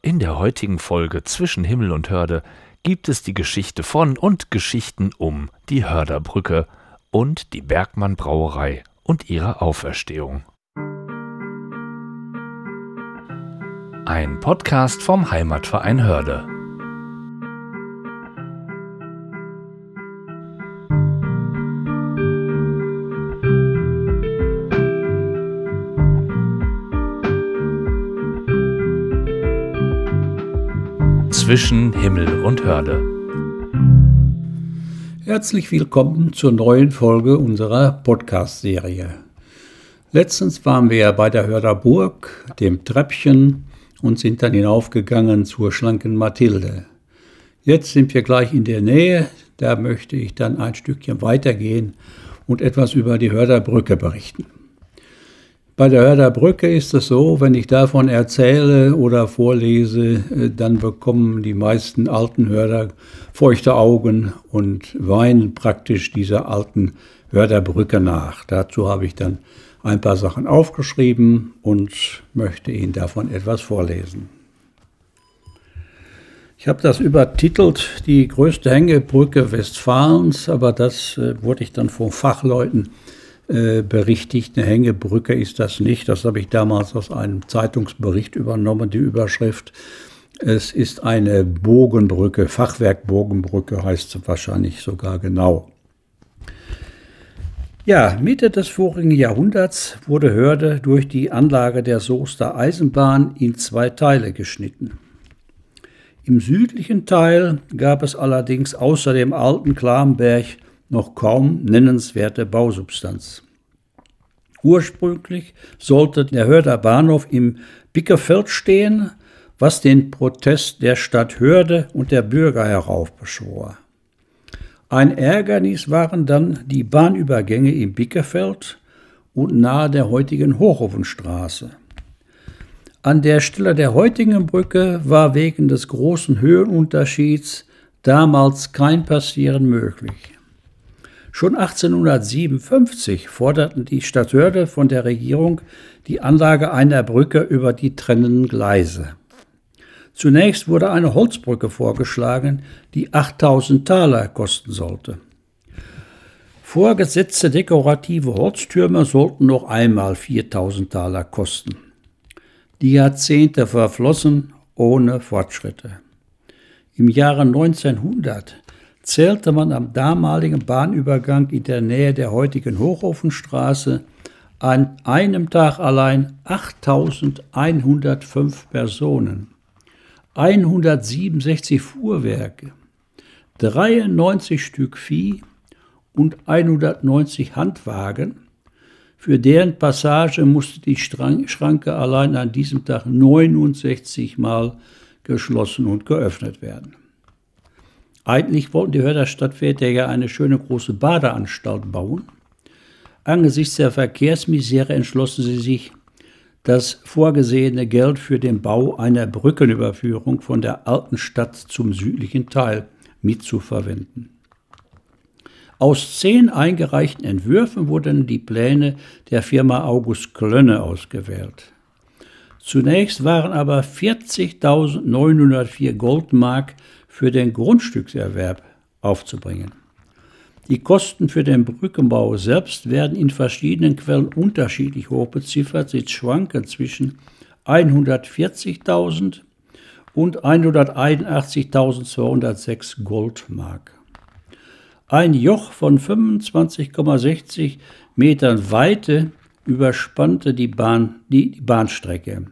In der heutigen Folge Zwischen Himmel und Hörde gibt es die Geschichte von und Geschichten um die Hörderbrücke und die Bergmann Brauerei und ihre Auferstehung. Ein Podcast vom Heimatverein Hörde. Zwischen Himmel und Hörde. Herzlich willkommen zur neuen Folge unserer Podcast-Serie. Letztens waren wir bei der Hörderburg, dem Treppchen, und sind dann hinaufgegangen zur schlanken Mathilde. Jetzt sind wir gleich in der Nähe, da möchte ich dann ein Stückchen weitergehen und etwas über die Hörderbrücke berichten. Bei der Hörder Brücke ist es so, wenn ich davon erzähle oder vorlese, äh, dann bekommen die meisten alten Hörder feuchte Augen und weinen praktisch dieser alten Hörderbrücke nach. Dazu habe ich dann ein paar Sachen aufgeschrieben und möchte Ihnen davon etwas vorlesen. Ich habe das übertitelt, die größte Hängebrücke Westfalens, aber das äh, wurde ich dann von Fachleuten äh, berichtigt. Eine Hängebrücke ist das nicht. Das habe ich damals aus einem Zeitungsbericht übernommen, die Überschrift. Es ist eine Bogenbrücke, Fachwerkbogenbrücke heißt es wahrscheinlich sogar genau. Ja, Mitte des vorigen Jahrhunderts wurde Hörde durch die Anlage der Soester Eisenbahn in zwei Teile geschnitten. Im südlichen Teil gab es allerdings außer dem alten Klamberg noch kaum nennenswerte Bausubstanz. Ursprünglich sollte der Hörder Bahnhof im Bickerfeld stehen, was den Protest der Stadt Hörde und der Bürger heraufbeschwor. Ein Ärgernis waren dann die Bahnübergänge im Bickerfeld und nahe der heutigen Hochofenstraße. An der Stelle der heutigen Brücke war wegen des großen Höhenunterschieds damals kein Passieren möglich. Schon 1857 forderten die Stadthörde von der Regierung die Anlage einer Brücke über die trennenden Gleise. Zunächst wurde eine Holzbrücke vorgeschlagen, die 8000 Taler kosten sollte. Vorgesetzte dekorative Holztürme sollten noch einmal 4000 Taler kosten. Die Jahrzehnte verflossen ohne Fortschritte. Im Jahre 1900 zählte man am damaligen Bahnübergang in der Nähe der heutigen Hochofenstraße an einem Tag allein 8105 Personen, 167 Fuhrwerke, 93 Stück Vieh und 190 Handwagen. Für deren Passage musste die Schranke allein an diesem Tag 69 Mal geschlossen und geöffnet werden. Eigentlich wollten die Hörder Stadtwerke ja eine schöne große Badeanstalt bauen. Angesichts der Verkehrsmisere entschlossen sie sich, das vorgesehene Geld für den Bau einer Brückenüberführung von der alten Stadt zum südlichen Teil mitzuverwenden. Aus zehn eingereichten Entwürfen wurden die Pläne der Firma August Klönne ausgewählt. Zunächst waren aber 40.904 Goldmark für den Grundstückserwerb aufzubringen. Die Kosten für den Brückenbau selbst werden in verschiedenen Quellen unterschiedlich hoch beziffert. Sie schwanken zwischen 140.000 und 181.206 Goldmark. Ein Joch von 25,60 Metern Weite überspannte die, Bahn, die, die Bahnstrecke.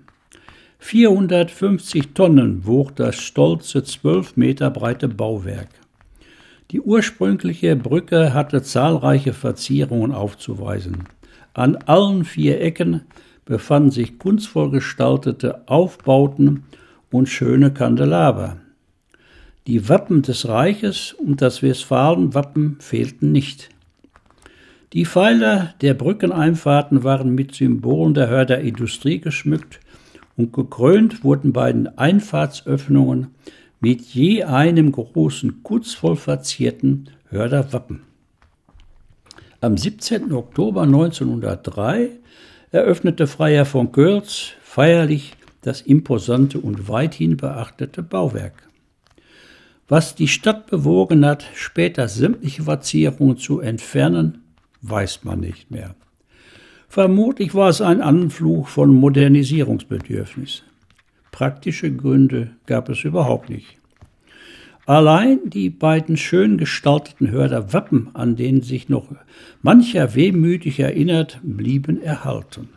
450 Tonnen wog das stolze 12 Meter breite Bauwerk. Die ursprüngliche Brücke hatte zahlreiche Verzierungen aufzuweisen. An allen vier Ecken befanden sich kunstvoll gestaltete Aufbauten und schöne Kandelaber. Die Wappen des Reiches und das Westfalenwappen fehlten nicht. Die Pfeiler der Brückeneinfahrten waren mit Symbolen der Hörder Industrie geschmückt und gekrönt wurden beiden Einfahrtsöffnungen mit je einem großen, kurzvoll verzierten Hörder Wappen. Am 17. Oktober 1903 eröffnete Freiherr von Kölz feierlich das imposante und weithin beachtete Bauwerk. Was die Stadt bewogen hat, später sämtliche Verzierungen zu entfernen, weiß man nicht mehr. Vermutlich war es ein Anflug von Modernisierungsbedürfnis. Praktische Gründe gab es überhaupt nicht. Allein die beiden schön gestalteten Hörder Wappen, an denen sich noch mancher wehmütig erinnert, blieben erhalten.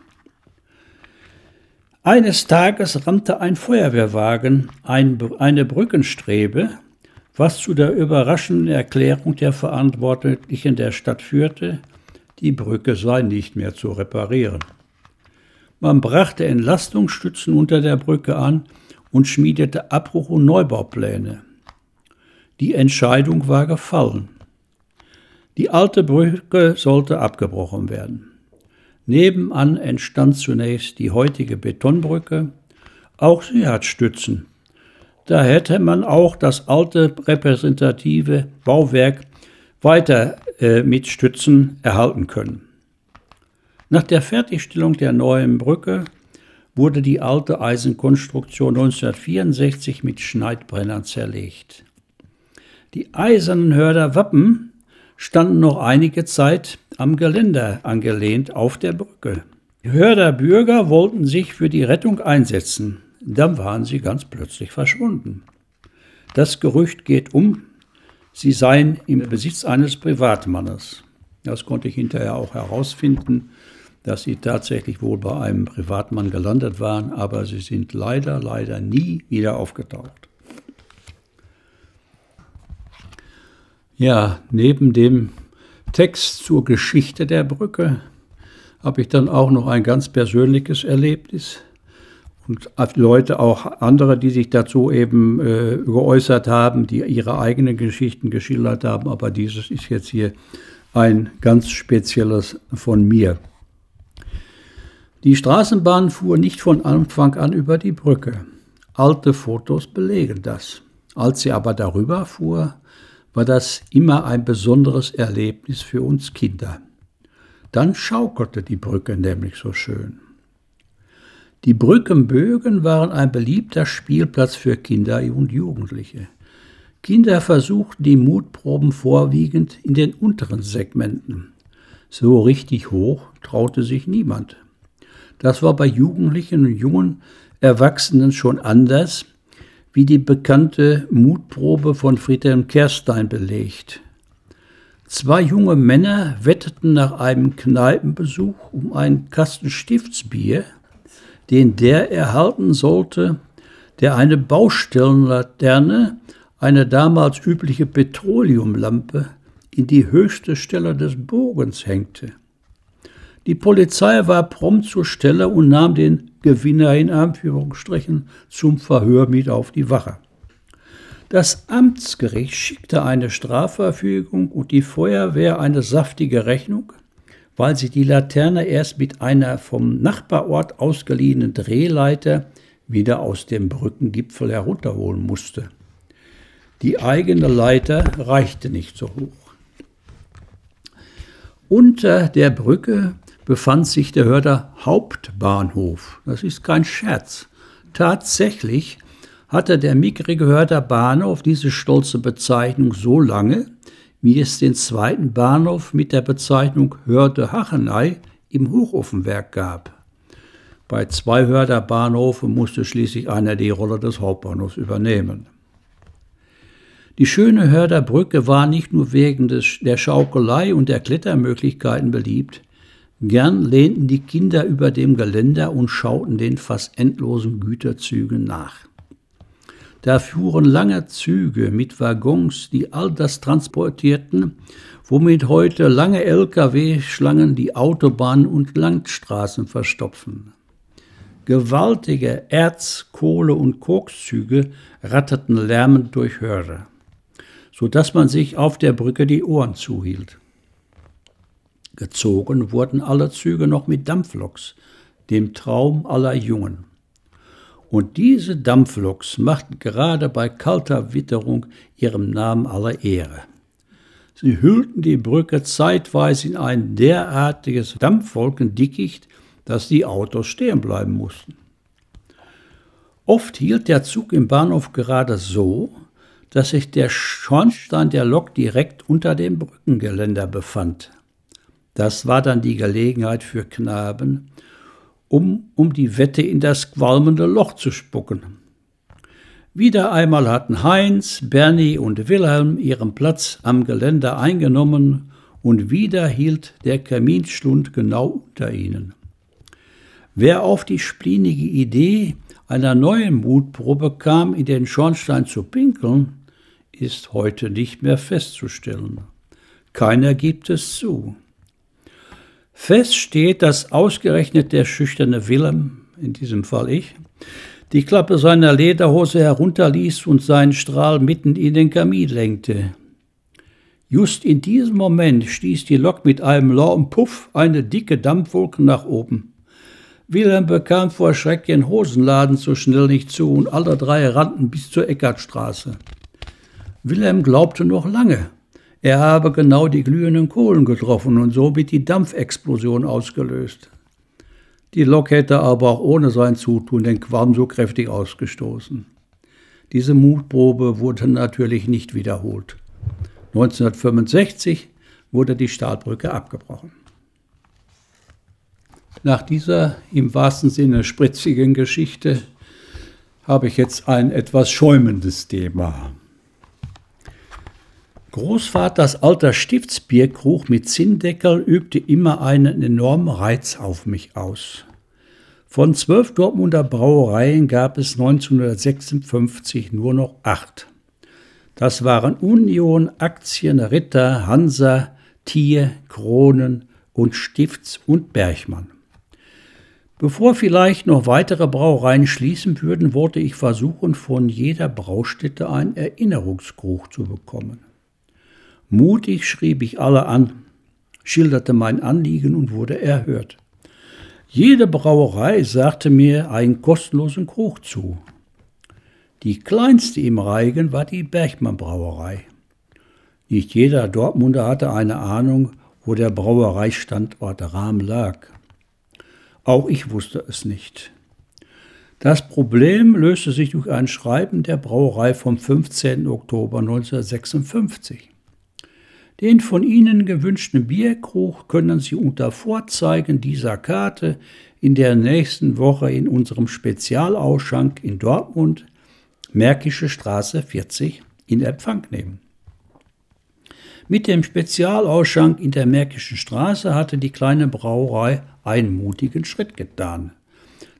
Eines Tages rammte ein Feuerwehrwagen ein, eine Brückenstrebe, was zu der überraschenden Erklärung der Verantwortlichen der Stadt führte, die Brücke sei nicht mehr zu reparieren. Man brachte Entlastungsstützen unter der Brücke an und schmiedete Abbruch- und Neubaupläne. Die Entscheidung war gefallen. Die alte Brücke sollte abgebrochen werden. Nebenan entstand zunächst die heutige Betonbrücke. Auch sie hat Stützen. Da hätte man auch das alte repräsentative Bauwerk weiter äh, mit Stützen erhalten können. Nach der Fertigstellung der neuen Brücke wurde die alte Eisenkonstruktion 1964 mit Schneidbrennern zerlegt. Die eisernen Hörder Wappen standen noch einige Zeit am Geländer angelehnt auf der Brücke. Die Hörder wollten sich für die Rettung einsetzen. Dann waren sie ganz plötzlich verschwunden. Das Gerücht geht um, sie seien im Besitz eines Privatmannes. Das konnte ich hinterher auch herausfinden, dass sie tatsächlich wohl bei einem Privatmann gelandet waren, aber sie sind leider, leider nie wieder aufgetaucht. Ja, neben dem Text zur Geschichte der Brücke habe ich dann auch noch ein ganz persönliches Erlebnis und Leute, auch andere, die sich dazu eben äh, geäußert haben, die ihre eigenen Geschichten geschildert haben, aber dieses ist jetzt hier ein ganz spezielles von mir. Die Straßenbahn fuhr nicht von Anfang an über die Brücke. Alte Fotos belegen das. Als sie aber darüber fuhr, war das immer ein besonderes Erlebnis für uns Kinder. Dann schaukelte die Brücke nämlich so schön. Die Brückenbögen waren ein beliebter Spielplatz für Kinder und Jugendliche. Kinder versuchten die Mutproben vorwiegend in den unteren Segmenten. So richtig hoch traute sich niemand. Das war bei Jugendlichen und jungen Erwachsenen schon anders, wie die bekannte Mutprobe von Friedhelm Kerstein belegt. Zwei junge Männer wetteten nach einem Kneipenbesuch um einen Kasten Stiftsbier, den der erhalten sollte, der eine Baustellenlaterne, eine damals übliche Petroleumlampe, in die höchste Stelle des Bogens hängte. Die Polizei war prompt zur Stelle und nahm den Gewinner in Anführungsstrichen zum Verhör mit auf die Wache. Das Amtsgericht schickte eine Strafverfügung und die Feuerwehr eine saftige Rechnung, weil sie die Laterne erst mit einer vom Nachbarort ausgeliehenen Drehleiter wieder aus dem Brückengipfel herunterholen musste. Die eigene Leiter reichte nicht so hoch. Unter der Brücke befand sich der Hörder Hauptbahnhof. Das ist kein Scherz. Tatsächlich hatte der mickrige Hörder Bahnhof diese stolze Bezeichnung so lange, wie es den zweiten Bahnhof mit der Bezeichnung Hörde Hachenei im Hochofenwerk gab. Bei zwei Hörder Bahnhofen musste schließlich einer die Rolle des Hauptbahnhofs übernehmen. Die schöne Hörder Brücke war nicht nur wegen des, der Schaukelei und der Klettermöglichkeiten beliebt, Gern lehnten die Kinder über dem Geländer und schauten den fast endlosen Güterzügen nach. Da fuhren lange Züge mit Waggons, die all das transportierten, womit heute lange Lkw-Schlangen die Autobahnen und Landstraßen verstopfen. Gewaltige Erz-, Kohle- und Kokszüge ratterten lärmend durch Hörer, so dass man sich auf der Brücke die Ohren zuhielt. Gezogen wurden alle Züge noch mit Dampfloks, dem Traum aller Jungen. Und diese Dampfloks machten gerade bei kalter Witterung ihrem Namen aller Ehre. Sie hüllten die Brücke zeitweise in ein derartiges Dampfwolkendickicht, dass die Autos stehen bleiben mussten. Oft hielt der Zug im Bahnhof gerade so, dass sich der Schornstein der Lok direkt unter dem Brückengeländer befand. Das war dann die Gelegenheit für Knaben, um um die Wette in das qualmende Loch zu spucken. Wieder einmal hatten Heinz, Bernie und Wilhelm ihren Platz am Geländer eingenommen und wieder hielt der Kaminschlund genau unter ihnen. Wer auf die splinige Idee einer neuen Mutprobe kam, in den Schornstein zu pinkeln, ist heute nicht mehr festzustellen. Keiner gibt es zu. Fest steht, dass ausgerechnet der schüchterne Willem, in diesem Fall ich, die Klappe seiner Lederhose herunterließ und seinen Strahl mitten in den Kamin lenkte. Just in diesem Moment stieß die Lok mit einem lauten Puff eine dicke Dampfwolke nach oben. Wilhelm bekam vor Schreck den Hosenladen so schnell nicht zu und alle drei rannten bis zur Eckartstraße. Wilhelm glaubte noch lange, er habe genau die glühenden Kohlen getroffen und somit die Dampfexplosion ausgelöst. Die Lok hätte aber auch ohne sein Zutun den Qualm so kräftig ausgestoßen. Diese Mutprobe wurde natürlich nicht wiederholt. 1965 wurde die Stahlbrücke abgebrochen. Nach dieser im wahrsten Sinne spritzigen Geschichte habe ich jetzt ein etwas schäumendes Thema. Großvaters alter Stiftsbierkrug mit Zinndeckel übte immer einen enormen Reiz auf mich aus. Von zwölf Dortmunder Brauereien gab es 1956 nur noch acht. Das waren Union, Aktien, Ritter, Hansa, Tier, Kronen und Stifts und Bergmann. Bevor vielleicht noch weitere Brauereien schließen würden, wollte ich versuchen, von jeder Braustätte einen Erinnerungskrug zu bekommen. Mutig schrieb ich alle an, schilderte mein Anliegen und wurde erhört. Jede Brauerei sagte mir einen kostenlosen Krug zu. Die kleinste im Reigen war die Bergmann Brauerei. Nicht jeder Dortmunder hatte eine Ahnung, wo der Brauereistandort Rahm lag. Auch ich wusste es nicht. Das Problem löste sich durch ein Schreiben der Brauerei vom 15. Oktober 1956. Den von Ihnen gewünschten Bierkrug können Sie unter Vorzeigen dieser Karte in der nächsten Woche in unserem Spezialausschank in Dortmund, Märkische Straße 40, in Empfang nehmen. Mit dem Spezialausschank in der Märkischen Straße hatte die kleine Brauerei einen mutigen Schritt getan.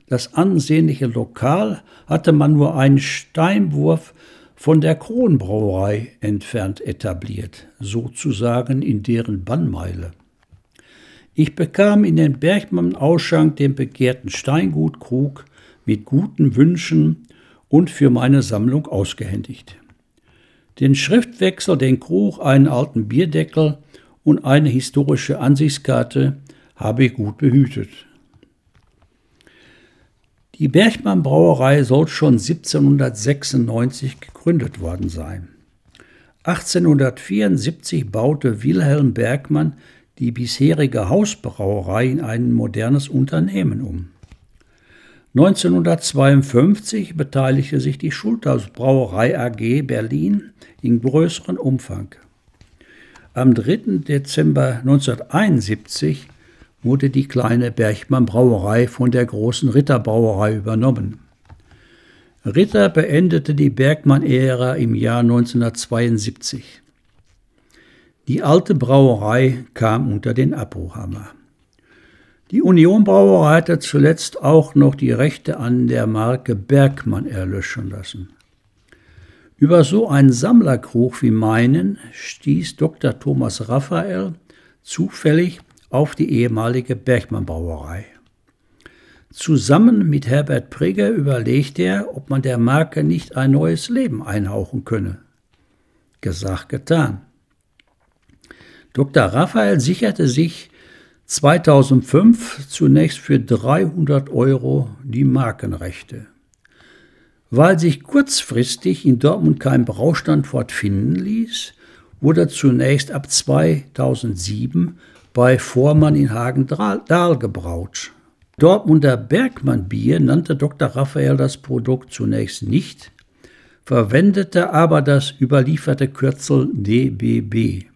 Das ansehnliche Lokal hatte man nur einen Steinwurf von der Kronbrauerei entfernt etabliert, sozusagen in deren Bannmeile. Ich bekam in den Bergmann-Ausschank den begehrten Steingutkrug mit guten Wünschen und für meine Sammlung ausgehändigt. Den Schriftwechsel, den Krug, einen alten Bierdeckel und eine historische Ansichtskarte habe ich gut behütet. Die Bergmann Brauerei soll schon 1796 gegründet worden sein. 1874 baute Wilhelm Bergmann die bisherige Hausbrauerei in ein modernes Unternehmen um. 1952 beteiligte sich die Schulthaus Brauerei AG Berlin in größerem Umfang. Am 3. Dezember 1971 wurde die kleine Bergmann Brauerei von der großen Ritter Brauerei übernommen. Ritter beendete die Bergmann-Ära im Jahr 1972. Die alte Brauerei kam unter den Abbruchhammer. Die Union Brauerei hatte zuletzt auch noch die Rechte an der Marke Bergmann erlöschen lassen. Über so einen Sammlerkrug wie meinen stieß Dr. Thomas Raphael zufällig auf die ehemalige Bergmann Brauerei. Zusammen mit Herbert Prigger überlegte er, ob man der Marke nicht ein neues Leben einhauchen könne. Gesagt, getan. Dr. Raphael sicherte sich 2005 zunächst für 300 Euro die Markenrechte. Weil sich kurzfristig in Dortmund kein Braustandort finden ließ, wurde zunächst ab 2007 bei Vormann in Hagen-Dahl gebraut. Dortmunder Bergmann Bier nannte Dr. Raphael das Produkt zunächst nicht, verwendete aber das überlieferte Kürzel DBB.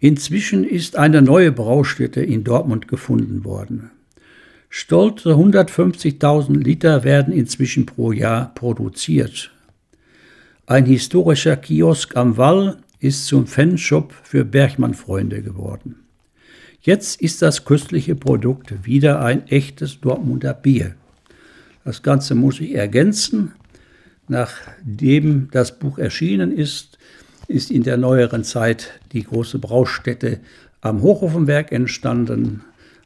Inzwischen ist eine neue Braustätte in Dortmund gefunden worden. Stolze 150.000 Liter werden inzwischen pro Jahr produziert. Ein historischer Kiosk am Wall ist zum Fanshop für Bergmann-Freunde geworden. Jetzt ist das köstliche Produkt wieder ein echtes Dortmunder Bier. Das Ganze muss ich ergänzen. Nachdem das Buch erschienen ist, ist in der neueren Zeit die große Braustätte am Hochofenwerk entstanden.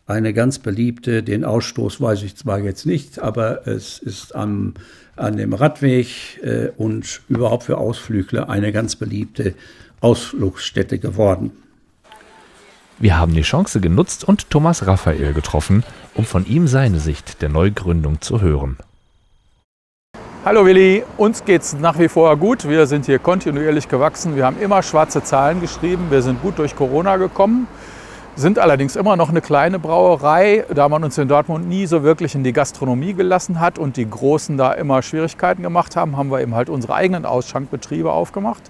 Eine ganz beliebte, den Ausstoß weiß ich zwar jetzt nicht, aber es ist am, an dem Radweg äh, und überhaupt für Ausflügler eine ganz beliebte Ausflugsstätte geworden. Wir haben die Chance genutzt und Thomas Raphael getroffen, um von ihm seine Sicht der Neugründung zu hören. Hallo Willi, uns geht es nach wie vor gut. Wir sind hier kontinuierlich gewachsen. Wir haben immer schwarze Zahlen geschrieben. Wir sind gut durch Corona gekommen, sind allerdings immer noch eine kleine Brauerei, da man uns in Dortmund nie so wirklich in die Gastronomie gelassen hat und die Großen da immer Schwierigkeiten gemacht haben, haben wir eben halt unsere eigenen Ausschankbetriebe aufgemacht.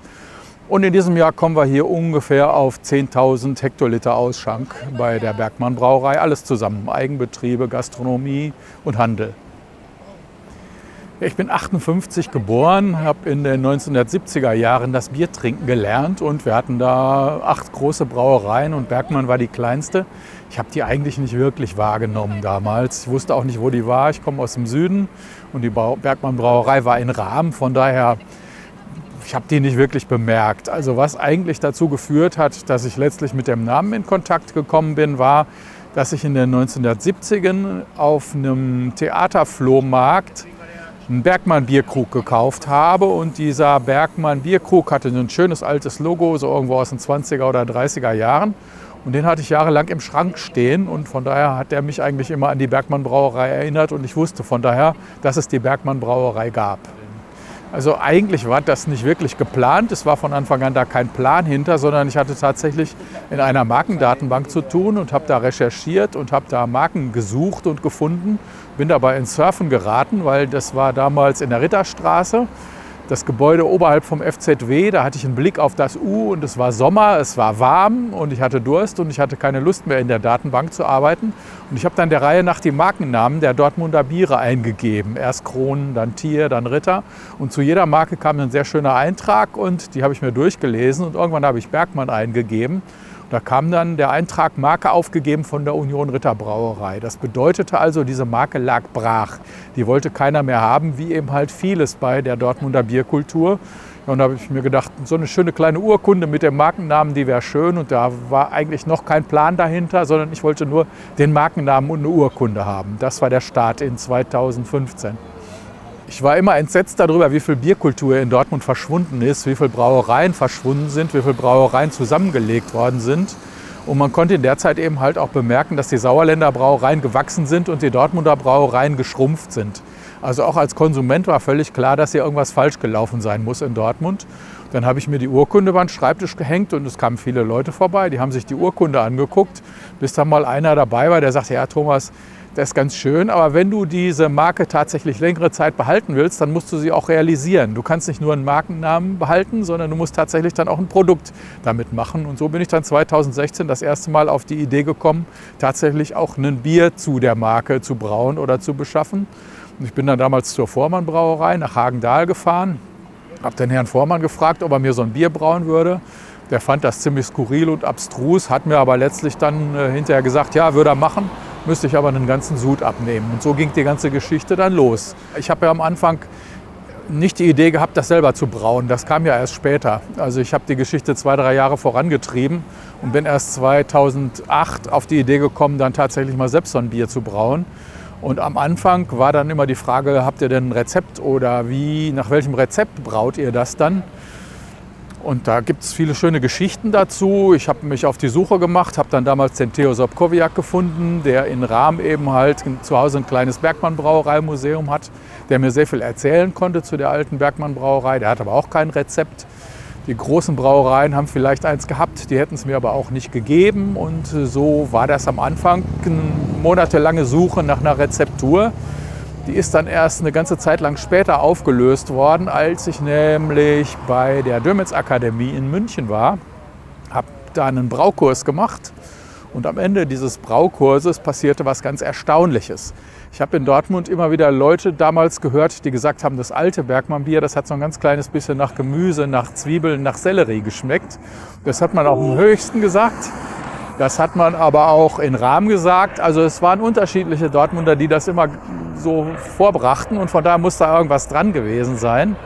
Und in diesem Jahr kommen wir hier ungefähr auf 10.000 Hektoliter Ausschank bei der Bergmann Brauerei. Alles zusammen, Eigenbetriebe, Gastronomie und Handel. Ich bin 58 geboren, habe in den 1970er Jahren das Biertrinken gelernt und wir hatten da acht große Brauereien und Bergmann war die kleinste. Ich habe die eigentlich nicht wirklich wahrgenommen damals. Ich wusste auch nicht, wo die war. Ich komme aus dem Süden und die Bergmann Brauerei war in Rahmen. Von daher ich habe die nicht wirklich bemerkt. Also was eigentlich dazu geführt hat, dass ich letztlich mit dem Namen in Kontakt gekommen bin, war, dass ich in den 1970ern auf einem Theaterflohmarkt einen Bergmann Bierkrug gekauft habe und dieser Bergmann Bierkrug hatte ein schönes altes Logo, so irgendwo aus den 20er oder 30er Jahren. Und den hatte ich jahrelang im Schrank stehen und von daher hat er mich eigentlich immer an die Bergmann Brauerei erinnert und ich wusste von daher, dass es die Bergmann Brauerei gab. Also eigentlich war das nicht wirklich geplant. Es war von Anfang an da kein Plan hinter, sondern ich hatte tatsächlich in einer Markendatenbank zu tun und habe da recherchiert und habe da Marken gesucht und gefunden. Bin dabei ins Surfen geraten, weil das war damals in der Ritterstraße das Gebäude oberhalb vom FZW, da hatte ich einen Blick auf das U und es war Sommer, es war warm und ich hatte Durst und ich hatte keine Lust mehr in der Datenbank zu arbeiten. Und ich habe dann der Reihe nach die Markennamen der Dortmunder Biere eingegeben. Erst Kronen, dann Tier, dann Ritter. Und zu jeder Marke kam ein sehr schöner Eintrag und die habe ich mir durchgelesen und irgendwann habe ich Bergmann eingegeben. Da kam dann der Eintrag Marke aufgegeben von der Union Ritterbrauerei. Das bedeutete also, diese Marke lag brach. Die wollte keiner mehr haben, wie eben halt vieles bei der Dortmunder Bierkultur. Und da habe ich mir gedacht, so eine schöne kleine Urkunde mit dem Markennamen, die wäre schön. Und da war eigentlich noch kein Plan dahinter, sondern ich wollte nur den Markennamen und eine Urkunde haben. Das war der Start in 2015. Ich war immer entsetzt darüber, wie viel Bierkultur in Dortmund verschwunden ist, wie viele Brauereien verschwunden sind, wie viele Brauereien zusammengelegt worden sind. Und man konnte in der Zeit eben halt auch bemerken, dass die Sauerländer Brauereien gewachsen sind und die Dortmunder Brauereien geschrumpft sind. Also auch als Konsument war völlig klar, dass hier irgendwas falsch gelaufen sein muss in Dortmund. Dann habe ich mir die Urkunde den Schreibtisch gehängt und es kamen viele Leute vorbei, die haben sich die Urkunde angeguckt, bis dann mal einer dabei war, der sagte, ja Thomas, das ist ganz schön, aber wenn du diese Marke tatsächlich längere Zeit behalten willst, dann musst du sie auch realisieren. Du kannst nicht nur einen Markennamen behalten, sondern du musst tatsächlich dann auch ein Produkt damit machen. Und so bin ich dann 2016 das erste Mal auf die Idee gekommen, tatsächlich auch ein Bier zu der Marke zu brauen oder zu beschaffen. Und ich bin dann damals zur Vormann Brauerei nach Hagendahl gefahren, habe den Herrn Vormann gefragt, ob er mir so ein Bier brauen würde. Der fand das ziemlich skurril und abstrus, hat mir aber letztlich dann äh, hinterher gesagt, ja, würde er machen müsste ich aber einen ganzen Sud abnehmen. Und so ging die ganze Geschichte dann los. Ich habe ja am Anfang nicht die Idee gehabt, das selber zu brauen. Das kam ja erst später. Also ich habe die Geschichte zwei, drei Jahre vorangetrieben und bin erst 2008 auf die Idee gekommen, dann tatsächlich mal selbst so ein Bier zu brauen. Und am Anfang war dann immer die Frage, habt ihr denn ein Rezept oder wie, nach welchem Rezept braut ihr das dann? Und da gibt es viele schöne Geschichten dazu. Ich habe mich auf die Suche gemacht, habe dann damals den Theo Sobkowiak gefunden, der in Rahm eben halt zu Hause ein kleines Bergmann-Brauereimuseum hat, der mir sehr viel erzählen konnte zu der alten Bergmann-Brauerei. Der hat aber auch kein Rezept. Die großen Brauereien haben vielleicht eins gehabt, die hätten es mir aber auch nicht gegeben. Und so war das am Anfang eine monatelange Suche nach einer Rezeptur. Die ist dann erst eine ganze Zeit lang später aufgelöst worden, als ich nämlich bei der Dömitz Akademie in München war. Habe da einen Braukurs gemacht und am Ende dieses Braukurses passierte was ganz Erstaunliches. Ich habe in Dortmund immer wieder Leute damals gehört, die gesagt haben, das alte Bergmann-Bier, das hat so ein ganz kleines bisschen nach Gemüse, nach Zwiebeln, nach Sellerie geschmeckt. Das hat man auch im höchsten gesagt. Das hat man aber auch in Rahmen gesagt. Also es waren unterschiedliche Dortmunder, die das immer so vorbrachten und von daher muss da irgendwas dran gewesen sein.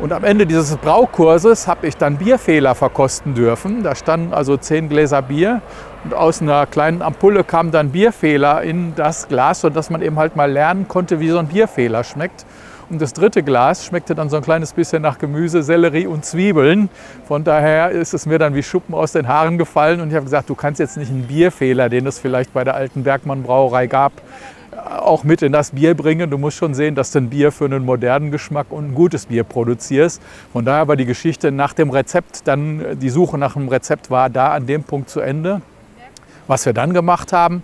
Und am Ende dieses Braukurses habe ich dann Bierfehler verkosten dürfen. Da standen also zehn Gläser Bier und aus einer kleinen Ampulle kam dann Bierfehler in das Glas, sodass man eben halt mal lernen konnte, wie so ein Bierfehler schmeckt. Und das dritte Glas schmeckte dann so ein kleines bisschen nach Gemüse, Sellerie und Zwiebeln. Von daher ist es mir dann wie Schuppen aus den Haaren gefallen und ich habe gesagt, du kannst jetzt nicht einen Bierfehler, den es vielleicht bei der alten Bergmann Brauerei gab, auch mit in das Bier bringen. Du musst schon sehen, dass du ein Bier für einen modernen Geschmack und ein gutes Bier produzierst. Von daher war die Geschichte nach dem Rezept, dann die Suche nach einem Rezept war da an dem Punkt zu Ende. Was wir dann gemacht haben,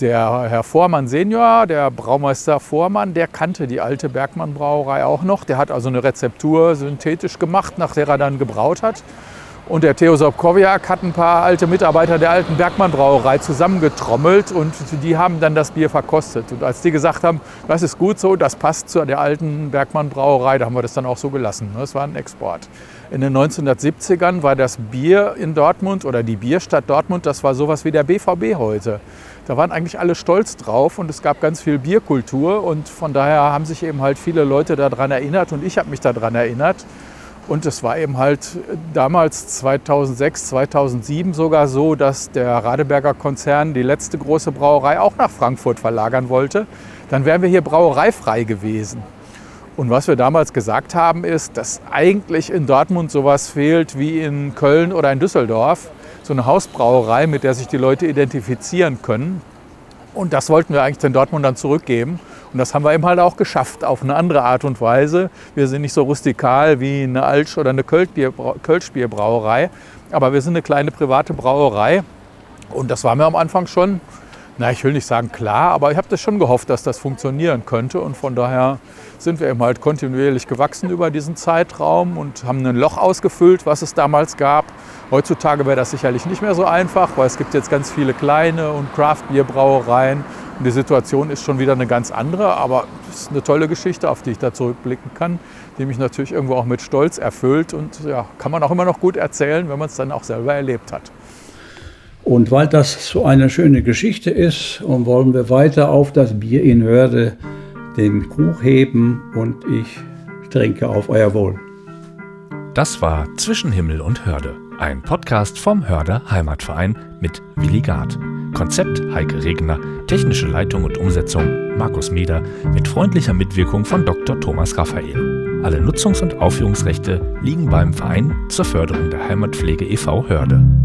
der Herr Vormann Senior, der Braumeister Vormann, der kannte die alte Bergmann Brauerei auch noch. Der hat also eine Rezeptur synthetisch gemacht, nach der er dann gebraut hat. Und der Theo Sobkowiak hat ein paar alte Mitarbeiter der alten Bergmann Brauerei zusammengetrommelt und die haben dann das Bier verkostet. Und als die gesagt haben, das ist gut so, das passt zu der alten Bergmann Brauerei, da haben wir das dann auch so gelassen. Das war ein Export. In den 1970ern war das Bier in Dortmund oder die Bierstadt Dortmund, das war sowas wie der BVB heute. Da waren eigentlich alle stolz drauf und es gab ganz viel Bierkultur und von daher haben sich eben halt viele Leute daran erinnert und ich habe mich daran erinnert. Und es war eben halt damals 2006, 2007 sogar so, dass der Radeberger Konzern die letzte große Brauerei auch nach Frankfurt verlagern wollte. Dann wären wir hier brauereifrei gewesen. Und was wir damals gesagt haben, ist, dass eigentlich in Dortmund sowas fehlt wie in Köln oder in Düsseldorf. So eine Hausbrauerei, mit der sich die Leute identifizieren können. Und das wollten wir eigentlich den Dortmundern zurückgeben. Und das haben wir eben halt auch geschafft, auf eine andere Art und Weise. Wir sind nicht so rustikal wie eine Altsch- oder eine Kölschbierbrauerei, aber wir sind eine kleine private Brauerei. Und das war mir am Anfang schon, na, ich will nicht sagen klar, aber ich habe das schon gehofft, dass das funktionieren könnte. Und von daher sind wir eben halt kontinuierlich gewachsen über diesen Zeitraum und haben ein Loch ausgefüllt, was es damals gab. Heutzutage wäre das sicherlich nicht mehr so einfach, weil es gibt jetzt ganz viele kleine und Craft-Bier-Brauereien und die Situation ist schon wieder eine ganz andere, aber es ist eine tolle Geschichte, auf die ich da zurückblicken kann, die mich natürlich irgendwo auch mit Stolz erfüllt und ja, kann man auch immer noch gut erzählen, wenn man es dann auch selber erlebt hat. Und weil das so eine schöne Geschichte ist, wollen wir weiter auf das Bier in Hörde den Krug heben und ich trinke auf euer Wohl. Das war Zwischen Himmel und Hörde, ein Podcast vom Hörder Heimatverein mit Willi Gard. Konzept Heike Regner, technische Leitung und Umsetzung Markus Mieder mit freundlicher Mitwirkung von Dr. Thomas Raphael. Alle Nutzungs- und Aufführungsrechte liegen beim Verein zur Förderung der Heimatpflege e.V. Hörde.